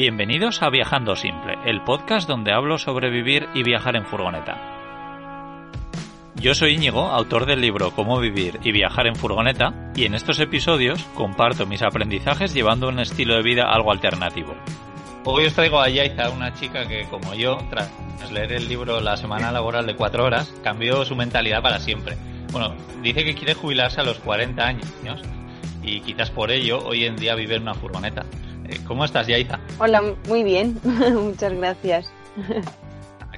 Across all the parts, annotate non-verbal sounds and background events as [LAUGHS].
Bienvenidos a Viajando Simple, el podcast donde hablo sobre vivir y viajar en furgoneta. Yo soy Íñigo, autor del libro Cómo vivir y viajar en furgoneta, y en estos episodios comparto mis aprendizajes llevando un estilo de vida algo alternativo. Hoy os traigo a Yaiza, una chica que, como yo, tras leer el libro La semana laboral de cuatro horas, cambió su mentalidad para siempre. Bueno, dice que quiere jubilarse a los 40 años y quizás por ello hoy en día vive en una furgoneta. Eh, ¿Cómo estás, Yaiza? Hola, muy bien. [LAUGHS] Muchas gracias.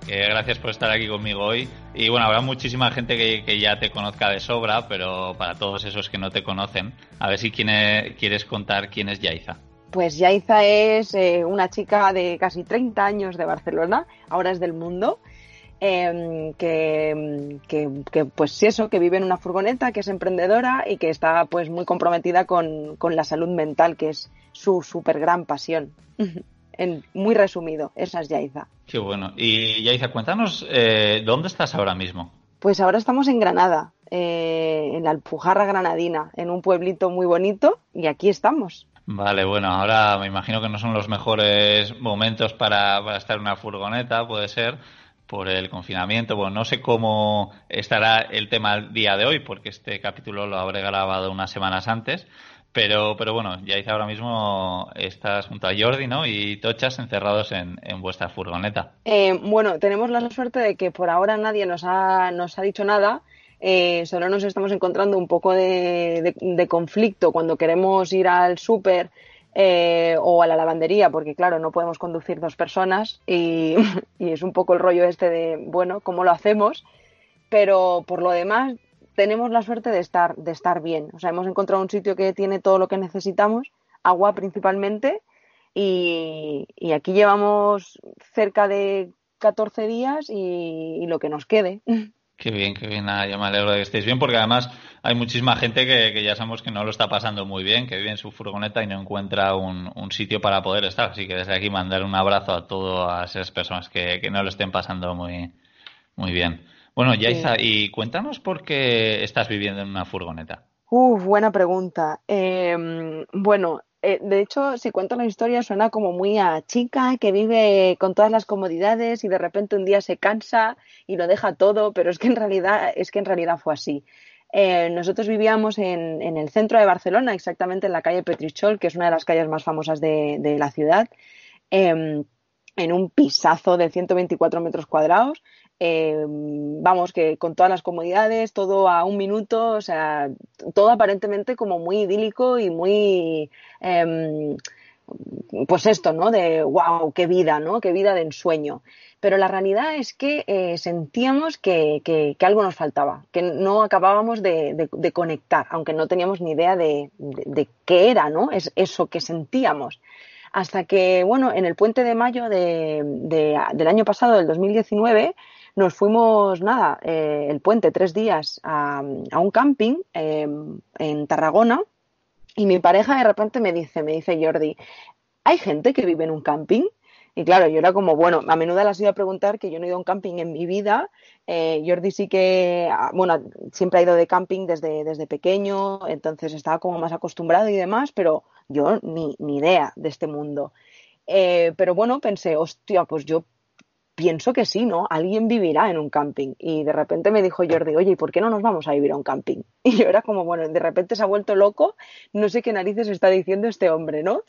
Que gracias por estar aquí conmigo hoy. Y bueno, habrá muchísima gente que, ya te conozca de sobra, pero para todos esos que no te conocen, a ver si quieres contar quién es Yaiza. Pues Yaiza es eh, una chica de casi 30 años de Barcelona, ahora es del mundo, em, que, que, pues eso, que vive en una furgoneta, que es emprendedora y que está pues muy comprometida con, con la salud mental, que es su súper gran pasión. en, muy resumido, esa es Yaiza. Qué bueno. Y Yaiza, cuéntanos, eh, ¿dónde estás ahora mismo? Pues ahora estamos en Granada, eh, en la Alpujarra Granadina, en un pueblito muy bonito, y aquí estamos. Vale, bueno, ahora me imagino que no son los mejores momentos para, para estar en una furgoneta, puede ser, por el confinamiento. Bueno, no sé cómo estará el tema el día de hoy, porque este capítulo lo habré grabado unas semanas antes. Pero, pero bueno, ya dice ahora mismo estás junto a Jordi, ¿no? Y Tochas encerrados en, en vuestra furgoneta. Eh, bueno, tenemos la suerte de que por ahora nadie nos ha, nos ha dicho nada. Eh, solo nos estamos encontrando un poco de, de, conflicto cuando queremos ir al súper eh, o a la lavandería, porque claro, no podemos conducir dos personas y, [LAUGHS] y es un poco el rollo este de, bueno, ¿cómo lo hacemos? Pero por lo demás, tenemos la suerte de estar, de estar bien. O sea, hemos encontrado un sitio que tiene todo lo que necesitamos, agua principalmente, y, aquí llevamos cerca de 14 días y, lo que nos quede. [LAUGHS] Qué bien, qué bien. Nada, yo me alegro de que estéis bien, porque además hay muchísima gente que, ya sabemos que no lo está pasando muy bien, que vive en su furgoneta y no encuentra un, sitio para poder estar. Así que desde aquí mandar un abrazo a todas esas personas que, que no lo estén pasando muy, muy bien. Bueno, Yaiza, y cuéntanos por qué estás viviendo en una furgoneta. Uf, buena pregunta. Em, bueno, eh, de hecho, si cuento la historia suena como muy a chica que vive con todas las comodidades y de repente un día se cansa y lo deja todo, pero es que en realidad, es que en realidad fue así. Eh, nosotros vivíamos en, el centro de Barcelona, exactamente en la calle Petrichol, que es una de las calles más famosas de, la ciudad, em, en un pisazo de 124 metros cuadrados eh, vamos, que con todas las comodidades, todo a un minuto, o sea, todo aparentemente como muy idílico y muy, em, pues esto, ¿no? De, wow, qué vida, ¿no? Qué vida de ensueño. Pero la realidad es que eh, sentíamos que, que, algo nos faltaba, que no acabábamos de, de, conectar, aunque no teníamos ni idea de, de, qué era, ¿no? Es eso que sentíamos hasta que, bueno, en el puente de mayo de, del año pasado, del 2019, nos fuimos, nada, eh, el puente, tres días a, un camping eh, en Tarragona y mi pareja de repente me dice, me dice Jordi, ¿hay gente que vive en un camping? Y claro, yo era como, bueno, a menudo las iba a preguntar que yo no he ido a un camping en mi vida. Eh, Jordi sí que, ah, bueno, siempre ha ido de camping desde, desde pequeño, entonces estaba como más acostumbrado y demás, pero yo ni, ni idea de este mundo. pero bueno, pensé, hostia, pues yo pienso que sí, ¿no? Alguien vivirá en un camping. Y de repente me dijo Jordi, oye, ¿y por qué no nos vamos a vivir a un camping? [LAUGHS] Y yo era como, bueno, de repente se ha vuelto loco, no sé qué narices está diciendo este hombre, ¿no?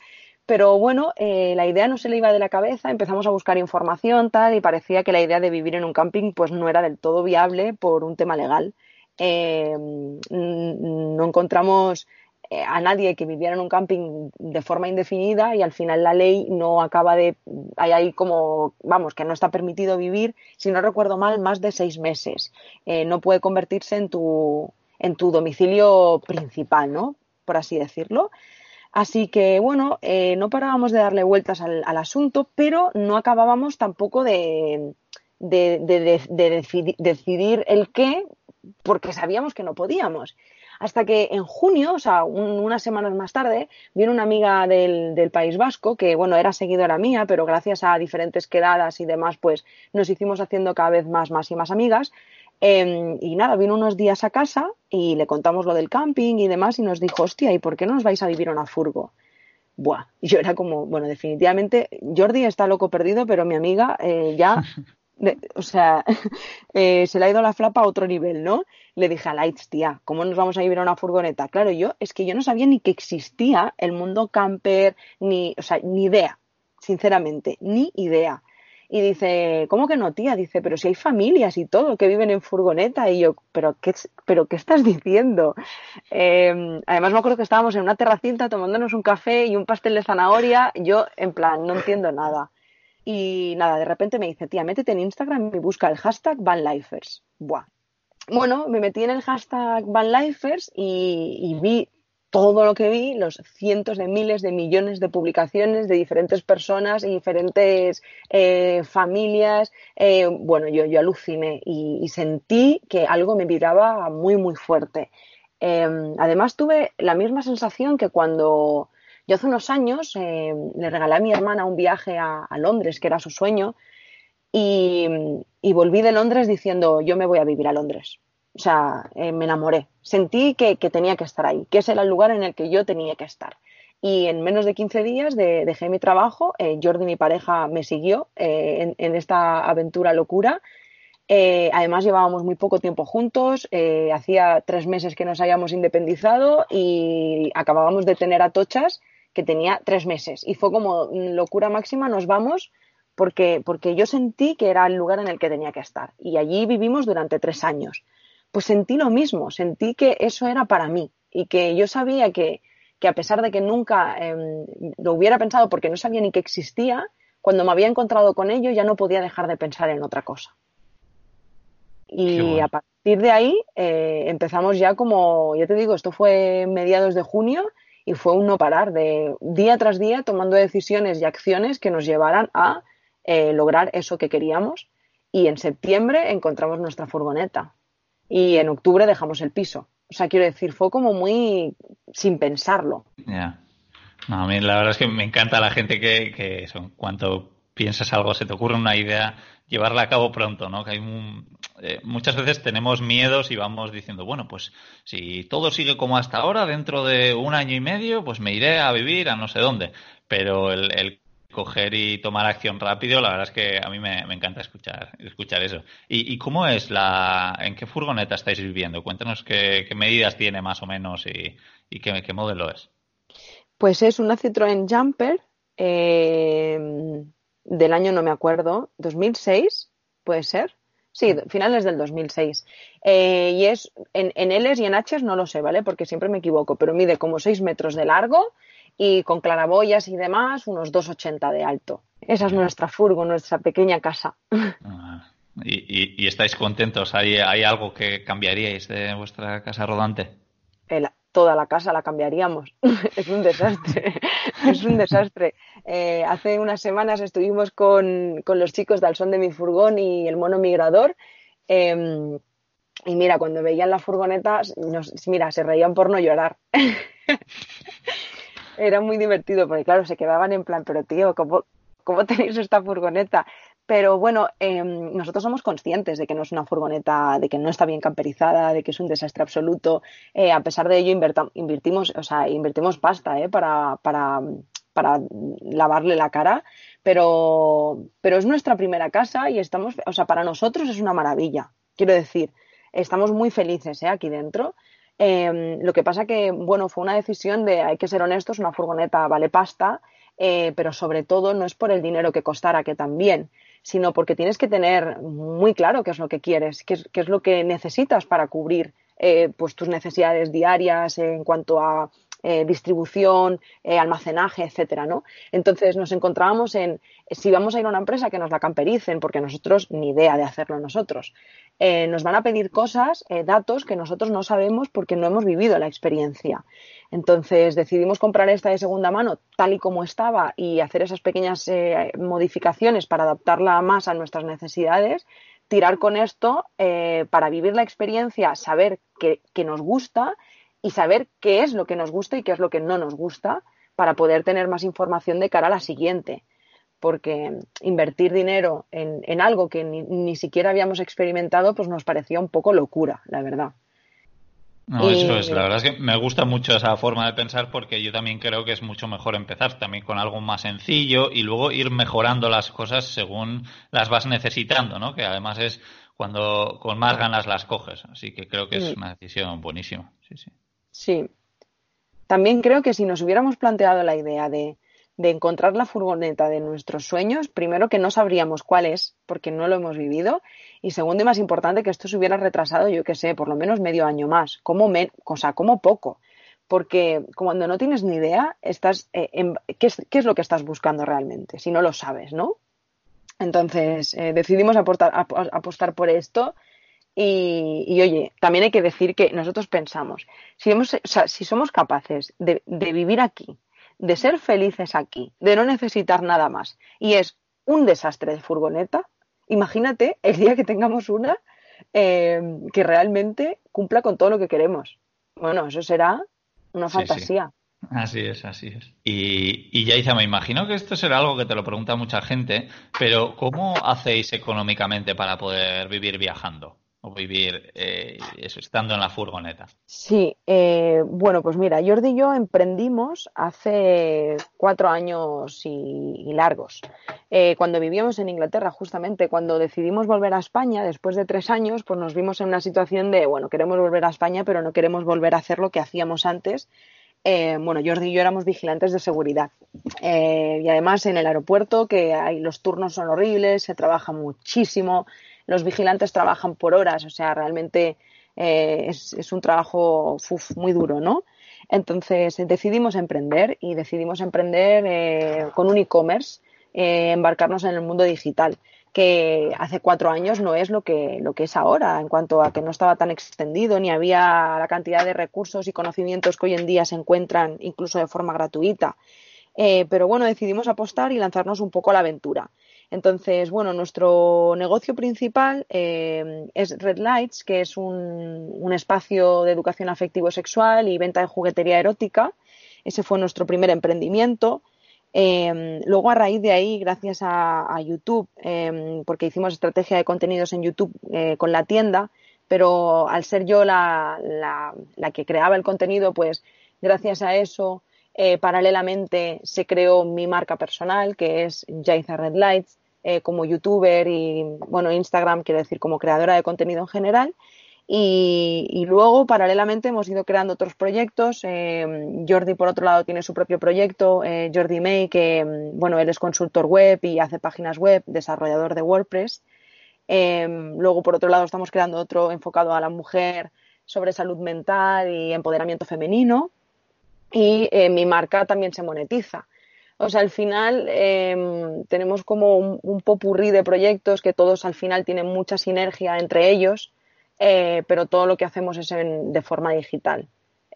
Pero bueno, eh, la idea no se le iba de la cabeza, empezamos a buscar información, tal, y parecía que la idea de vivir en un camping pues no era del todo viable por un tema legal. Eh, no encontramos a nadie que viviera en un camping de forma indefinida y al final la ley no acaba de hay ahí como vamos que no está permitido vivir si no recuerdo mal más de seis meses. Eh, no puede convertirse en tu en tu domicilio principal no por así decirlo. Así que bueno eh, no parábamos de darle vueltas al, asunto pero no acabábamos tampoco de, de decidir el qué porque sabíamos que no podíamos hasta que en junio, o sea, unas semanas más tarde, vino una amiga del, del, País Vasco, que bueno, era seguidora mía, pero gracias a diferentes quedadas y demás, pues nos hicimos haciendo cada vez más, más y más amigas. Em, y nada, vino unos días a casa y le contamos lo del camping y demás y nos dijo, hostia, ¿y por qué no os vais a vivir a una furgo? buah, yo era como, bueno, definitivamente, Jordi está loco perdido, pero mi amiga eh, ya, [LAUGHS] o sea, [LAUGHS] eh, se le ha ido la flapa a otro nivel, ¿no? Le dije a Lights, tía, ¿cómo nos vamos a vivir a una furgoneta? Claro, yo, es que yo no sabía ni que existía el mundo camper, ni, o sea, ni idea, sinceramente, ni idea. Y dice, ¿cómo que no, tía? Dice, pero si hay familias y todo que viven en furgoneta. Y yo, ¿pero qué, pero qué estás diciendo? Em, además, me acuerdo que estábamos en una terracita tomándonos un café y un pastel de zanahoria. Yo, en plan, no entiendo nada. Y nada, de repente me dice, tía, métete en Instagram y busca el hashtag VanLifers. Buah. Bueno, me metí en el hashtag VanLifers y, y vi todo lo que vi, los cientos de miles de millones de publicaciones de diferentes personas y diferentes eh, familias, eh, bueno, yo, aluciné y, sentí que algo me vibraba muy, muy fuerte. Em, además, tuve la misma sensación que cuando yo hace unos años em, le regalé a mi hermana un viaje a, Londres, que era su sueño, y, volví de Londres diciendo, yo me voy a vivir a Londres o sea, eh, me enamoré. Sentí que, tenía que estar ahí, que ese era el lugar en el que yo tenía que estar. Y en menos de 15 días dejé mi trabajo, eh, Jordi, mi pareja, me siguió eh, en, esta aventura locura. además, llevábamos muy poco tiempo juntos, hacía tres meses que nos habíamos independizado y acabábamos de tener a Tochas, que tenía tres meses. Y fue como locura máxima, nos vamos porque, porque yo sentí que era el lugar en el que tenía que estar. Y allí vivimos durante tres años pues sentí lo mismo, sentí que eso era para mí y que yo sabía que, a pesar de que nunca em, lo hubiera pensado porque no sabía ni que existía, cuando me había encontrado con ello ya no podía dejar de pensar en otra cosa. Y a partir de ahí eh, empezamos ya como, ya te digo, esto fue mediados de junio y fue un no parar de día tras día tomando decisiones y acciones que nos llevaran a eh, lograr eso que queríamos. Y en septiembre encontramos nuestra furgoneta y en octubre dejamos el piso. O sea, quiero decir, fue como muy sin pensarlo. Ya. a mí la verdad es que me encanta la gente que, que piensas algo, se te ocurre una idea, llevarla a cabo pronto, ¿no? Que hay eh, muchas veces tenemos miedos y vamos diciendo, bueno, pues si todo sigue como hasta ahora, dentro de un año y medio, pues me iré a vivir a no sé dónde. Pero el coger y tomar acción rápido, la verdad es que a mí me, encanta escuchar, escuchar eso. ¿Y, cómo es la, en qué furgoneta estáis viviendo? Cuéntanos qué, medidas tiene más o menos y, qué, modelo es. Pues es una Citroën Jumper eh, del año, no me acuerdo, 2006, puede ser. Sí, finales del 2006. Eh, y es en, en Ls y en Hs no lo sé, ¿vale? Porque siempre me equivoco, pero mide como 6 metros de largo y con claraboyas y demás, unos 2,80 de alto. Esa es nuestra furgo, nuestra pequeña casa. Ah, ¿Y, estáis contentos? ¿Hay, ¿Hay, algo que cambiaríais de vuestra casa rodante? toda la casa la cambiaríamos. [LAUGHS] es un desastre. [LAUGHS] es un desastre. Eh, hace unas semanas estuvimos con, con, los chicos del son de mi furgón y el mono migrador. Em, y mira, cuando veían la furgoneta, mira, se reían por no llorar. [LAUGHS] era muy divertido porque, claro, se quedaban en plan, pero tío, ¿cómo, cómo tenéis esta furgoneta? Pero bueno, em, nosotros somos conscientes de que no es una furgoneta, de que no está bien camperizada, de que es un desastre absoluto. Eh, a pesar de ello, invertimos, o sea, invertimos pasta eh, para, para, para lavarle la cara, pero, pero es nuestra primera casa y estamos, o sea, para nosotros es una maravilla. Quiero decir, estamos muy felices eh, aquí dentro Em, lo que pasa que, bueno, fue una decisión de, hay que ser honestos, una furgoneta vale pasta, eh, pero sobre todo no es por el dinero que costara, que también, sino porque tienes que tener muy claro qué es lo que quieres, qué es, qué es lo que necesitas para cubrir eh, pues tus necesidades diarias en cuanto a eh, distribución, eh, almacenaje, etcétera, ¿no? Entonces nos encontrábamos en si vamos a ir a una empresa que nos la campericen, porque nosotros ni idea de hacerlo nosotros, eh, nos van a pedir cosas, datos que nosotros no sabemos porque no hemos vivido la experiencia. Entonces decidimos comprar esta de segunda mano tal y como estaba y hacer esas pequeñas modificaciones para adaptarla más a nuestras necesidades tirar con esto para vivir la experiencia, saber que, que, nos gusta y saber qué es lo que nos gusta y qué es lo que no nos gusta para poder tener más información de cara a la siguiente. Porque invertir dinero en, algo que ni, siquiera habíamos experimentado, pues nos parecía un poco locura, la verdad. No, eso es, la verdad es que me gusta mucho esa forma de pensar porque yo también creo que es mucho mejor empezar también con algo más sencillo y luego ir mejorando las cosas según las vas necesitando, ¿no? Que además es cuando con más ganas las coges. Así que creo que es una decisión buenísima. Sí, sí. Sí. También creo que si nos hubiéramos planteado la idea de, de encontrar la furgoneta de nuestros sueños, primero que no sabríamos cuál es, porque no lo hemos vivido, y segundo y más importante, que esto se hubiera retrasado, yo qué sé, por lo menos medio año más, como, me, o sea, como poco. Porque cuando no tienes ni idea, estás, eh, ¿qué, es, ¿qué, es, lo que estás buscando realmente? Si no lo sabes, ¿no? Entonces, eh, decidimos aportar, apostar por esto y, oye, también hay que decir que nosotros pensamos, si, hemos, si somos capaces de, de, vivir aquí, de ser felices aquí, de no necesitar nada más, y es un desastre de furgoneta, imagínate el día que tengamos una eh, que realmente cumpla con todo lo que queremos. Bueno, eso será una fantasía. Así es, así es. Y, y Yaiza, me imagino que esto será algo que te lo pregunta mucha gente, pero ¿cómo hacéis económicamente para poder vivir viajando? O vivir eh, estando en la furgoneta? Sí, eh, bueno, pues mira, Jordi y yo emprendimos hace cuatro años y, largos. Eh, cuando vivíamos en Inglaterra, justamente, cuando decidimos volver a España, después de tres años, pues nos vimos en una situación de, bueno, queremos volver a España, pero no queremos volver a hacer lo que hacíamos antes. bueno, Jordi y yo éramos vigilantes de seguridad. y además en el aeropuerto, que hay, los turnos son horribles, se trabaja muchísimo, los vigilantes trabajan por horas, o sea, realmente eh, es, un trabajo muy duro, ¿no? Entonces decidimos emprender y decidimos emprender eh, con un e-commerce, eh, embarcarnos en el mundo digital, que hace cuatro años no es lo que, lo que es ahora, en cuanto a que no estaba tan extendido ni había la cantidad de recursos y conocimientos que hoy en día se encuentran incluso de forma gratuita. pero bueno, decidimos apostar y lanzarnos un poco a la aventura. Entonces, bueno, nuestro negocio principal eh, es Red Lights, que es un, espacio de educación afectivo-sexual y venta de juguetería erótica. Ese fue nuestro primer emprendimiento. Em, luego, a raíz de ahí, gracias a, YouTube, em, porque hicimos estrategia de contenidos en YouTube eh, con la tienda, pero al ser yo la, que creaba el contenido, pues gracias a eso, eh, paralelamente se creó mi marca personal, que es Jaiza Red Lights, eh, como youtuber y, bueno, Instagram, quiero decir, como creadora de contenido en general. Y, luego, paralelamente, hemos ido creando otros proyectos. Eh, Jordi, por otro lado, tiene su propio proyecto, eh, Jordi May, que, mm, bueno, él es consultor web y hace páginas web, desarrollador de WordPress. luego, por otro lado, estamos creando otro enfocado a la mujer sobre salud mental y empoderamiento femenino. Y mi marca también se monetiza. O sea, al final em, tenemos como un, popurrí de proyectos que todos al final tienen mucha sinergia entre ellos, eh, pero todo lo que hacemos es de forma digital.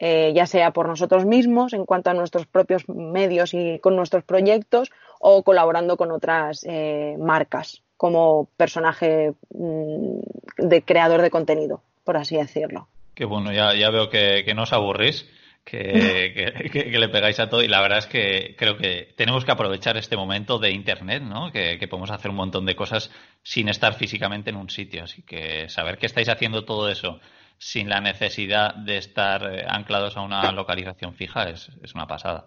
Eh, ya sea por nosotros mismos en cuanto a nuestros propios medios y con nuestros proyectos o colaborando con otras eh, marcas como personaje mm, de creador de contenido, por así decirlo. Qué bueno, ya, ya veo que, que no os aburrís que, le pegáis a todo y la verdad es que creo que tenemos que aprovechar este momento de Internet, ¿no? Que, podemos hacer un montón de cosas sin estar físicamente en un sitio. Así que saber que estáis haciendo todo eso sin la necesidad de estar eh, anclados a una localización fija es, es una pasada.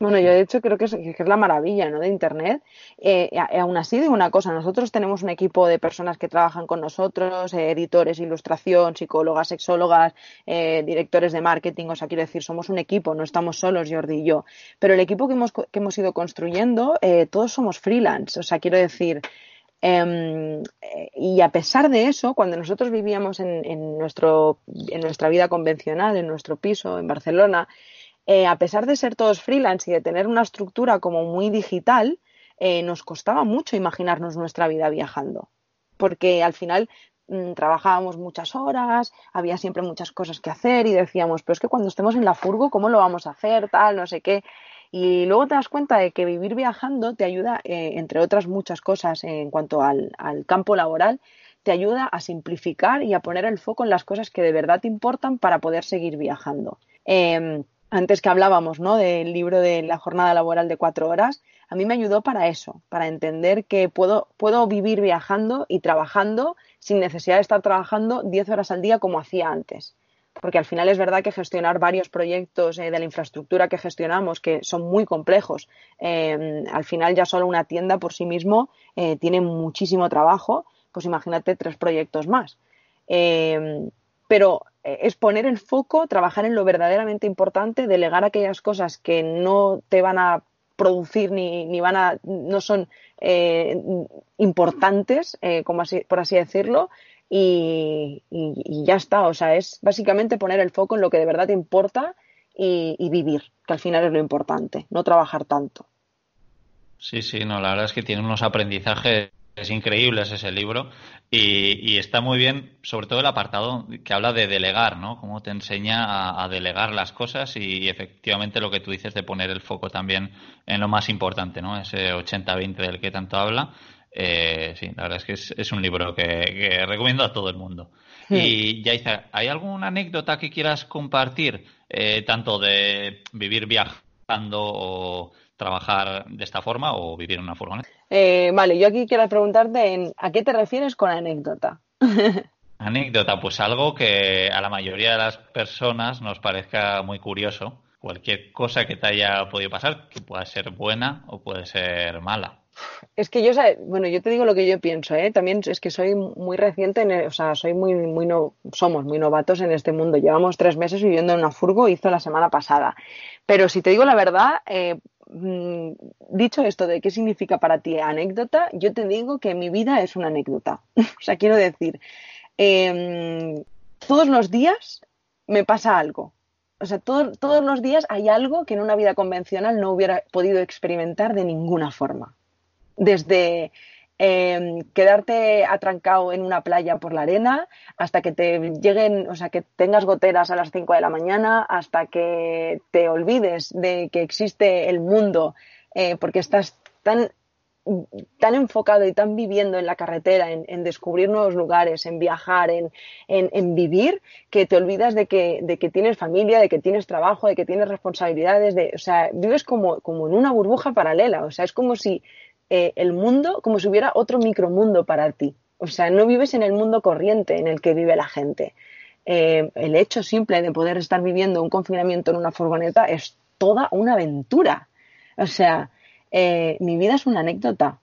Bueno, yo de hecho creo que es, la maravilla ¿no? de Internet. Eh, aún así, digo una cosa, nosotros tenemos un equipo de personas que trabajan con nosotros, eh, editores, ilustración, psicólogas, sexólogas, eh, directores de marketing, o sea, quiero decir, somos un equipo, no estamos solos Jordi y yo. Pero el equipo que hemos, que hemos ido construyendo, eh, todos somos freelance, o sea, quiero decir, em, y a pesar de eso, cuando nosotros vivíamos en, nuestro, en nuestra vida convencional, en nuestro piso en Barcelona, eh, a pesar de ser todos freelance y de tener una estructura como muy digital, eh, nos costaba mucho imaginarnos nuestra vida viajando, porque al final mm, trabajábamos muchas horas, había siempre muchas cosas que hacer y decíamos, pero es que cuando estemos en la furgo, ¿cómo lo vamos a hacer? Tal, no sé qué. Y luego te das cuenta de que vivir viajando te ayuda, eh, entre otras muchas cosas en cuanto al, campo laboral, te ayuda a simplificar y a poner el foco en las cosas que de verdad te importan para poder seguir viajando. Em, antes que hablábamos ¿no? del libro de la jornada laboral de cuatro horas, a mí me ayudó para eso, para entender que puedo, puedo vivir viajando y trabajando sin necesidad de estar trabajando diez horas al día como hacía antes. porque al final es verdad que gestionar varios proyectos eh, de la infraestructura que gestionamos, que son muy complejos, em, al final ya solo una tienda por sí mismo eh, tiene muchísimo trabajo, pues imagínate tres proyectos más. Em, pero eh, es poner el foco, trabajar en lo verdaderamente importante, delegar aquellas cosas que no te van a producir ni, ni van a, no son importantes, como así, por así decirlo, y, ya está. O sea, es básicamente poner el foco en lo que de verdad te importa y, vivir, que al final es lo importante, no trabajar tanto. Sí, sí, no, la verdad es que tiene unos aprendizajes increíbles ese libro y, está muy bien, sobre todo el apartado que habla de delegar, ¿no? Cómo te enseña a, delegar las cosas y, efectivamente lo que tú dices de poner el foco también en lo más importante, ¿no? Ese 80-20 del que tanto habla eh, sí, la verdad es que es, un libro que, recomiendo a todo el mundo. Y Yaiza, ¿hay alguna anécdota que quieras compartir, eh, tanto de vivir viajando o trabajar de esta forma o vivir en una furgoneta? Eh, vale, yo aquí quiero preguntarte a qué te refieres con anécdota. [LAUGHS] anécdota, pues algo que a la mayoría de las personas nos parezca muy curioso. Cualquier cosa que te haya podido pasar, que pueda ser buena o puede ser mala. Es que yo, bueno, yo te digo lo que yo pienso, ¿eh? También es que soy muy reciente, en o sea, soy muy, muy no, somos muy novatos en este mundo. Llevamos tres meses viviendo en una furgo, hizo la semana pasada. Pero si te digo la verdad, eh, mm, dicho esto de qué significa para ti anécdota, yo te digo que mi vida es una anécdota. [LAUGHS] o sea, quiero decir, em, todos los días me pasa algo. O sea, todos los días hay algo que en una vida convencional no hubiera podido experimentar de ninguna forma desde em, quedarte atrancado en una playa por la arena hasta que te lleguen, o sea, que tengas goteras a las 5 de la mañana, hasta que te olvides de que existe el mundo, eh, porque estás tan tan enfocado y tan viviendo en la carretera, en, descubrir nuevos lugares, en viajar, en, en, vivir, que te olvidas de que, de que tienes familia, de que tienes trabajo, de que tienes responsabilidades, de, o sea, vives como, como en una burbuja paralela, o sea, es como si eh, el mundo como si hubiera otro micromundo para ti. O sea, no vives en el mundo corriente en el que vive la gente. Eh, el hecho simple de poder estar viviendo un confinamiento en una furgoneta es toda una aventura. O sea, eh, mi vida es una anécdota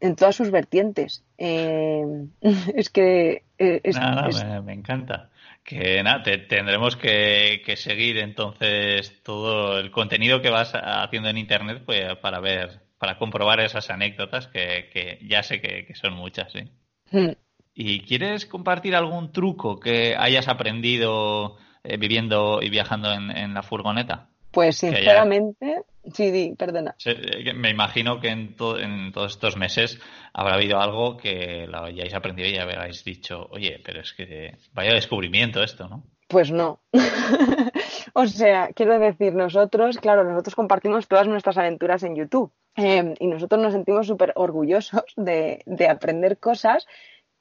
en todas sus vertientes. [LAUGHS] es que... nada, Me, encanta. Que nada, tendremos que, que, seguir entonces todo el contenido que vas haciendo en Internet pues, para ver para comprobar esas anécdotas que, ya sé que, son muchas, ¿sí? Hmm. ¿Y quieres compartir algún truco que hayas aprendido eh, viviendo y viajando en, la furgoneta? Pues sinceramente, sí, perdona. Eh, me imagino que en, en, todos estos meses habrá habido algo que lo hayáis aprendido y habréis dicho, oye, pero es que vaya descubrimiento esto, ¿no? Pues no. [LAUGHS] o sea, quiero decir, nosotros, claro, nosotros compartimos todas nuestras aventuras en YouTube. Em, y nosotros nos sentimos súper orgullosos de, aprender cosas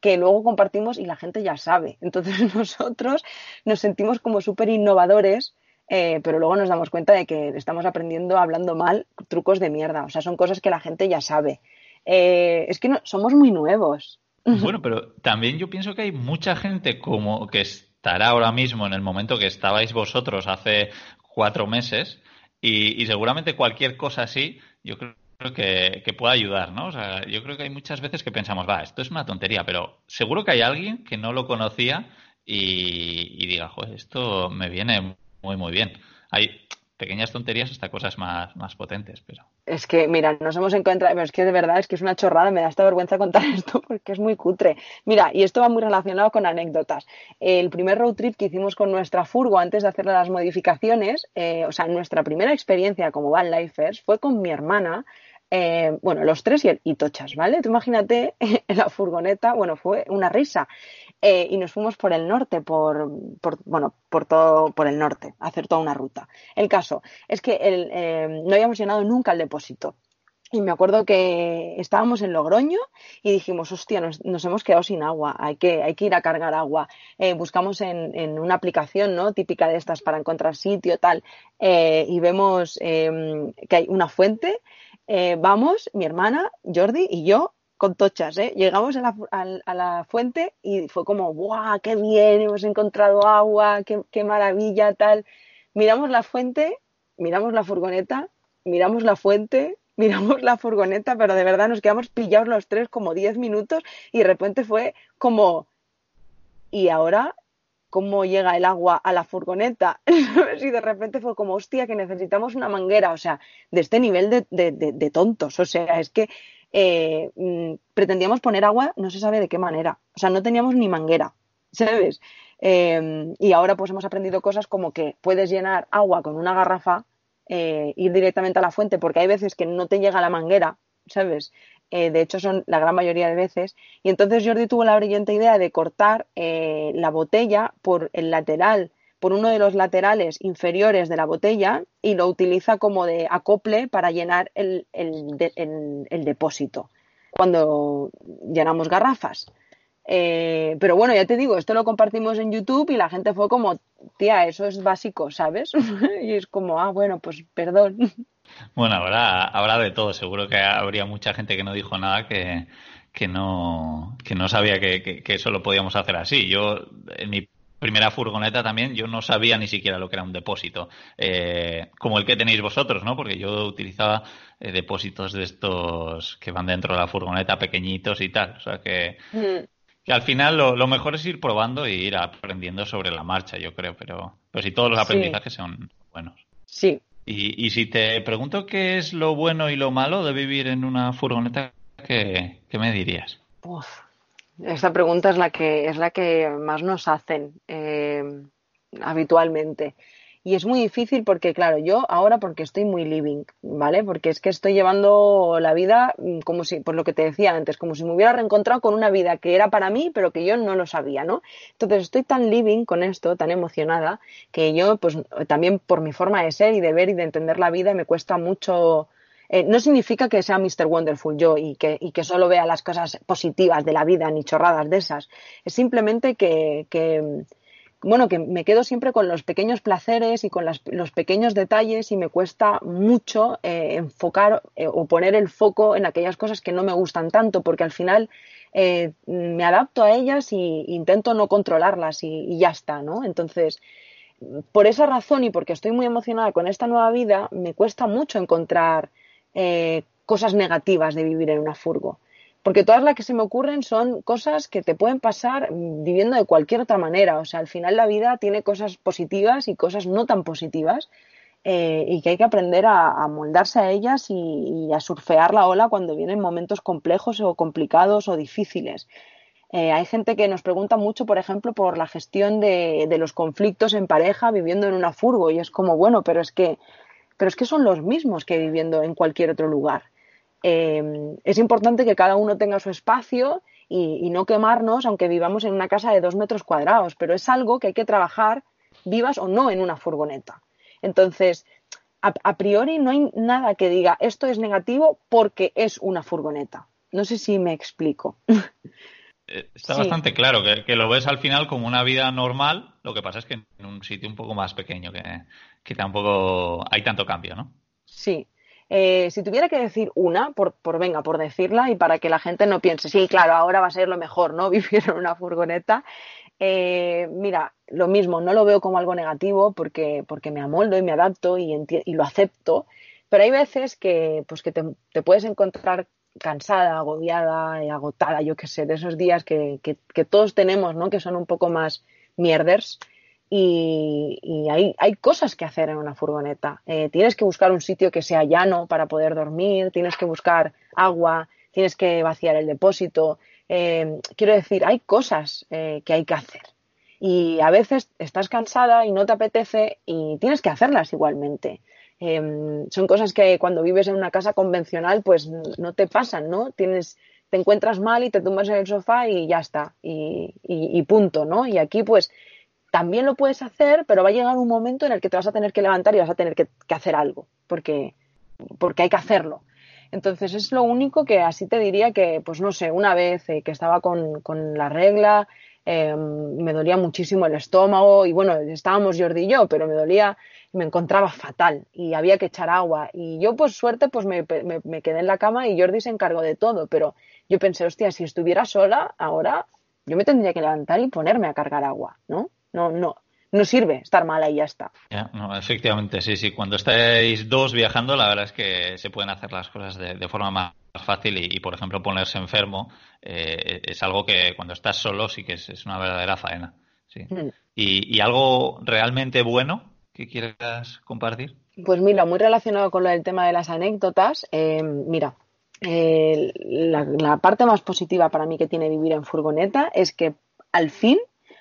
que luego compartimos y la gente ya sabe. Entonces [LAUGHS] nosotros nos sentimos como súper innovadores, eh, pero luego nos damos cuenta de que estamos aprendiendo hablando mal trucos de mierda. O sea, son cosas que la gente ya sabe. Eh, es que no, somos muy nuevos. Bueno, pero también yo pienso que hay mucha gente como que estará ahora mismo en el momento que estabais vosotros hace cuatro meses y, seguramente cualquier cosa así, yo creo que pueda ayudar, ¿no? O sea, yo creo que hay muchas veces que pensamos, va, esto es una tontería, pero seguro que hay alguien que no lo conocía y, y diga, joder, esto me viene muy, muy bien. Hay pequeñas tonterías hasta cosas más, más potentes, pero... Es que, mira, nos hemos encontrado, es que de verdad es que es una chorrada, me da esta vergüenza contar [LAUGHS] esto porque es muy cutre. Mira, y esto va muy relacionado con anécdotas. El primer road trip que hicimos con nuestra furgo antes de hacerle las modificaciones, eh, o sea, nuestra primera experiencia como van lifers fue con mi hermana, eh, bueno, los tres y, Tochas, ¿vale? Tú imagínate [LAUGHS] en la furgoneta, bueno, fue una risa. Eh, y nos fuimos por el norte, por, bueno, por todo, por el norte, hacer toda una ruta. El caso es que eh, no habíamos llenado nunca el depósito. Y me acuerdo que estábamos en Logroño y dijimos, hostia, nos, hemos quedado sin agua, hay que, hay que ir a cargar agua. Buscamos en, una aplicación ¿no? típica de estas para encontrar sitio, tal, y vemos que hay una fuente. Vamos, mi hermana, Jordi y yo, con tochas, ¿eh? Llegamos a la, a la fuente y fue como, ¡guau! ¡Qué bien! Hemos encontrado agua, qué, qué maravilla, tal. Miramos la fuente, miramos la furgoneta, miramos la fuente, [LAUGHS] miramos la furgoneta, pero de verdad nos quedamos pillados los tres como 10 minutos y de repente fue como, ¿y ahora cómo llega el agua a la furgoneta? [LAUGHS] y de repente fue como, hostia, que necesitamos una manguera, o sea, de este nivel de, de, tontos, o sea, es que eh, mm, pretendíamos poner agua, no se sabe de qué manera, o sea, no teníamos ni manguera, ¿sabes? Eh, y ahora pues hemos aprendido cosas como que puedes llenar agua con una garrafa eh, ir directamente a la fuente, porque hay veces que no te llega la manguera, ¿sabes? Eh, de hecho, son la gran mayoría de veces. Y entonces Jordi tuvo la brillante idea de cortar eh, la botella por el lateral, por uno de los laterales inferiores de la botella y lo utiliza como de acople para llenar el, el depósito cuando llenamos garrafas. Eh, pero bueno, ya te digo, esto lo compartimos en YouTube y la gente fue como, tía, eso es básico, ¿sabes? [LAUGHS] y es como, ah, bueno, pues perdón. Bueno, habrá, habrá de todo. Seguro que habría mucha gente que no dijo nada que, que, no, que no sabía que, que, eso lo podíamos hacer así. Yo, en mi primera furgoneta también, yo no sabía ni siquiera lo que era un depósito, eh, como el que tenéis vosotros, ¿no? Porque yo utilizaba eh, depósitos de estos que van dentro de la furgoneta, pequeñitos y tal. O sea que, mm. Que al final lo, mejor es ir probando y ir aprendiendo sobre la marcha, yo creo, pero, pero si todos los aprendizajes son buenos. Sí. Y, y si te pregunto qué es lo bueno y lo malo de vivir en una furgoneta, ¿qué, me dirías? Uf, esta pregunta es la que, es la que más nos hacen eh, habitualmente. Y es muy difícil porque, claro, yo ahora porque estoy muy living, ¿vale? Porque es que estoy llevando la vida mm, como si, por lo que te decía antes, como si me hubiera reencontrado con una vida que era para mí, pero que yo no lo sabía, ¿no? Entonces estoy tan living con esto, tan emocionada, que yo, pues también por mi forma de ser y de ver y de entender la vida, me cuesta mucho. Eh, no significa que sea Mr. Wonderful yo y que, y que solo vea las cosas positivas de la vida ni chorradas de esas. Es simplemente que bueno, que me quedo siempre con los pequeños placeres y con los pequeños detalles y me cuesta mucho eh, enfocar eh, o poner el foco en aquellas cosas que no me gustan tanto, porque al final eh, me adapto a ellas e intento no controlarlas y, ya está, ¿no? Entonces, por esa razón y porque estoy muy emocionada con esta nueva vida, me cuesta mucho encontrar cosas negativas de vivir en una furgo porque todas las que se me ocurren son cosas que te pueden pasar viviendo de cualquier otra manera. O sea, al final la vida tiene cosas positivas y cosas no tan positivas eh, y que hay que aprender a, moldarse a ellas y, a surfear la ola cuando vienen momentos complejos o complicados o difíciles. Eh, hay gente que nos pregunta mucho, por ejemplo, por la gestión de, de, los conflictos en pareja viviendo en una furgo y es como, bueno, pero es que, pero es que son los mismos que viviendo en cualquier otro lugar. Em, es importante que cada uno tenga su espacio y, no quemarnos, aunque vivamos en una casa de dos metros cuadrados, pero es algo que hay que trabajar, vivas o no en una furgoneta. Entonces, a, priori no hay nada que diga esto es negativo porque es una furgoneta. No sé si me explico. [LAUGHS] Eh, está bastante claro que, que, lo ves al final como una vida normal, lo que pasa es que en un sitio un poco más pequeño, que, que tampoco hay tanto cambio, ¿no? Sí, eh, si tuviera que decir una, por, por, venga, por decirla, y para que la gente no piense, sí, claro, ahora va a ser lo mejor, ¿no? [LAUGHS] Vivir en una furgoneta. Eh, mira, lo mismo, no lo veo como algo negativo porque, porque me amoldo y me adapto y, lo acepto, pero hay veces que, pues que te, puedes encontrar cansada, agobiada, y agotada, yo qué sé, de esos días que, que, que todos tenemos, ¿no? Que son un poco más mierders y, hay, hay, cosas que hacer en una furgoneta. Eh, tienes que buscar un sitio que sea llano para poder dormir, tienes que buscar agua, tienes que vaciar el depósito. Eh, quiero decir, hay cosas eh, que hay que hacer. Y a veces estás cansada y no te apetece y tienes que hacerlas igualmente. son cosas que cuando vives en una casa convencional pues no te pasan, ¿no? Tienes, te encuentras mal y te tumbas en el sofá y ya está, y, y punto, ¿no? Y aquí pues también lo puedes hacer, pero va a llegar un momento en el que te vas a tener que levantar y vas a tener que, hacer algo, porque, porque hay que hacerlo. Entonces es lo único que así te diría que, pues no sé, una vez eh, que estaba con, la regla, em, me dolía muchísimo el estómago y bueno, estábamos Jordi y yo, pero me dolía me encontraba fatal y había que echar agua. Y yo, por suerte, pues me, me, quedé en la cama y Jordi se encargó de todo. Pero yo pensé, hostia, si estuviera sola, ahora yo me tendría que levantar y ponerme a cargar agua, ¿no? No, no, no sirve estar mala y ya está. no, efectivamente, sí, sí. Cuando estáis dos viajando, la verdad es que se pueden hacer las cosas de, forma más fácil y, por ejemplo, ponerse enfermo eh, es algo que cuando estás solo sí que es, una verdadera faena. Sí. Mm. Y, y, algo realmente bueno que quieras compartir? Pues mira, muy relacionado con lo del tema de las anécdotas, eh, mira, eh, la, parte más positiva para mí que tiene vivir en furgoneta es que al fin,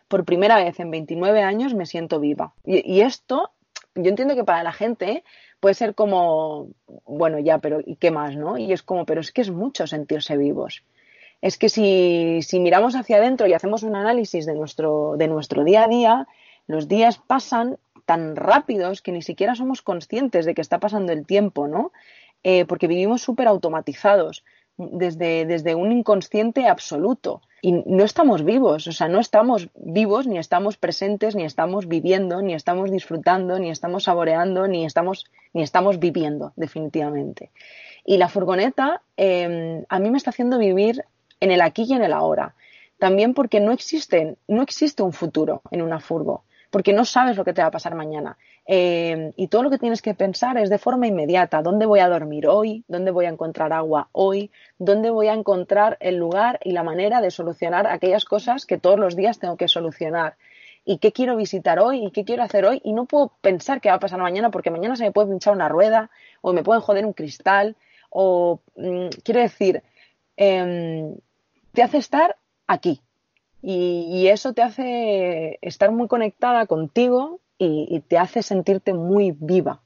por primera vez en 29 años, me siento viva. Y, esto, yo entiendo que para la gente puede ser como, bueno, ya, pero ¿y qué más, no? Y es como, pero es que es mucho sentirse vivos. Es que si, si miramos hacia adentro y hacemos un análisis de nuestro, de nuestro día a día, los días pasan tan rápidos que ni siquiera somos conscientes de que está pasando el tiempo, ¿no? Eh, porque vivimos súper automatizados desde, desde un inconsciente absoluto y no estamos vivos, o sea, no estamos vivos, ni estamos presentes, ni estamos viviendo, ni estamos disfrutando, ni estamos saboreando, ni estamos, ni estamos viviendo, definitivamente. Y la furgoneta em, a mí me está haciendo vivir en el aquí y en el ahora. También porque no existe, no existe un futuro en una furgo porque no sabes lo que te va a pasar mañana. Eh, y todo lo que tienes que pensar es de forma inmediata, ¿dónde voy a dormir hoy? ¿Dónde voy a encontrar agua hoy? ¿Dónde voy a encontrar el lugar y la manera de solucionar aquellas cosas que todos los días tengo que solucionar? ¿Y qué quiero visitar hoy? ¿Y qué quiero hacer hoy? Y no puedo pensar qué va a pasar mañana porque mañana se me puede pinchar una rueda o me pueden joder un cristal o mm, quiero decir, em, te hace estar aquí, y, eso te hace estar muy conectada contigo y, te hace sentirte muy viva.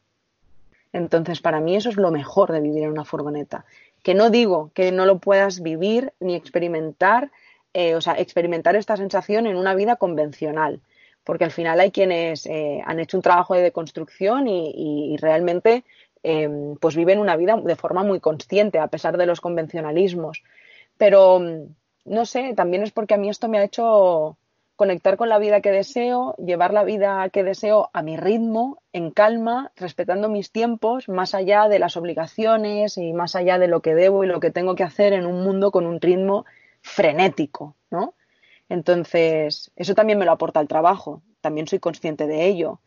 Entonces, para mí eso es lo mejor de vivir en una furgoneta. Que no digo que no lo puedas vivir ni experimentar, eh, o sea, experimentar esta sensación en una vida convencional. Porque al final hay quienes eh, han hecho un trabajo de deconstrucción y, realmente em, pues viven una vida de forma muy consciente, a pesar de los convencionalismos. Pero no sé, también es porque a mí esto me ha hecho conectar con la vida que deseo, llevar la vida que deseo a mi ritmo, en calma, respetando mis tiempos, más allá de las obligaciones y más allá de lo que debo y lo que tengo que hacer en un mundo con un ritmo frenético, ¿no? Entonces, eso también me lo aporta el trabajo, también soy consciente de ello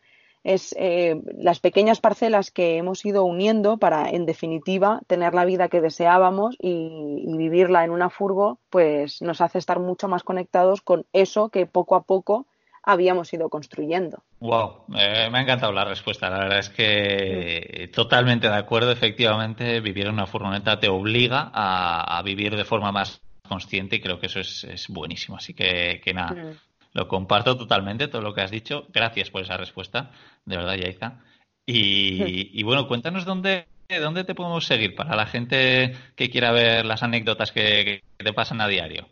es eh, las pequeñas parcelas que hemos ido uniendo para, en definitiva, tener la vida que deseábamos y, vivirla en una furgo, pues nos hace estar mucho más conectados con eso que poco a poco habíamos ido construyendo. Wow, me ha encantado la respuesta. La verdad es que totalmente de acuerdo. Efectivamente, vivir en una furgoneta te obliga a, vivir de forma más consciente y creo que eso es, buenísimo. Así que, que nada, mm. Lo comparto totalmente, todo lo que has dicho. Gracias por esa respuesta, de verdad, Yaiza. Y, [LAUGHS] y bueno, cuéntanos dónde, dónde te podemos seguir para la gente que quiera ver las anécdotas que, te pasan a diario.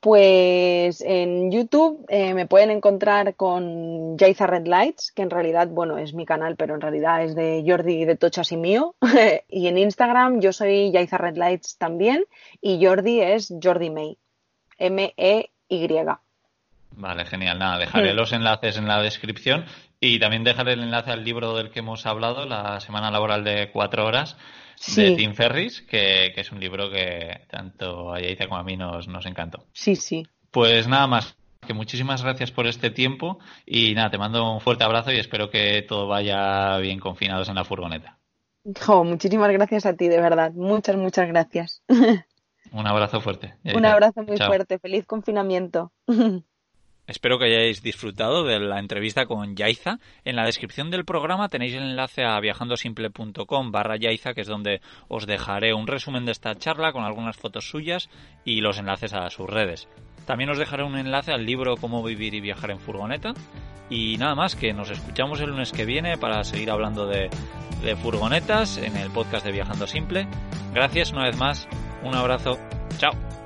Pues en YouTube eh, me pueden encontrar con Yaiza Red Lights, que en realidad, bueno, es mi canal, pero en realidad es de Jordi de Tochas y mío. [LAUGHS] y en Instagram yo soy Yaiza Red Lights también y Jordi es Jordi May, M-E-Y. Vale, genial. Nada, [LAUGHS] dejaré los enlaces en la descripción y también dejaré el enlace al libro del que hemos hablado, la semana laboral de cuatro horas, de Tim Ferris, que, es un libro que tanto a Yaiza como a mí nos, nos encantó. Sí, sí. Pues nada más, que muchísimas gracias por este tiempo y nada, te mando un fuerte abrazo y espero que todo vaya bien confinados en la furgoneta. muchísimas gracias a ti, de verdad. Muchas, muchas gracias. [LAUGHS] Un abrazo fuerte. Un abrazo muy fuerte. Feliz confinamiento. [LAUGHS] Espero que hayáis disfrutado de la entrevista con Yaiza. En la descripción del programa tenéis el enlace a viajandosimple.com barra Yaiza, que es donde os dejaré un resumen de esta charla con algunas fotos suyas y los enlaces a sus redes. También os dejaré un enlace al libro Cómo vivir y viajar en furgoneta. Y nada más, que nos escuchamos el lunes que viene para seguir hablando de, de furgonetas en el podcast de Viajando Simple. Gracias una vez más, un abrazo, chao.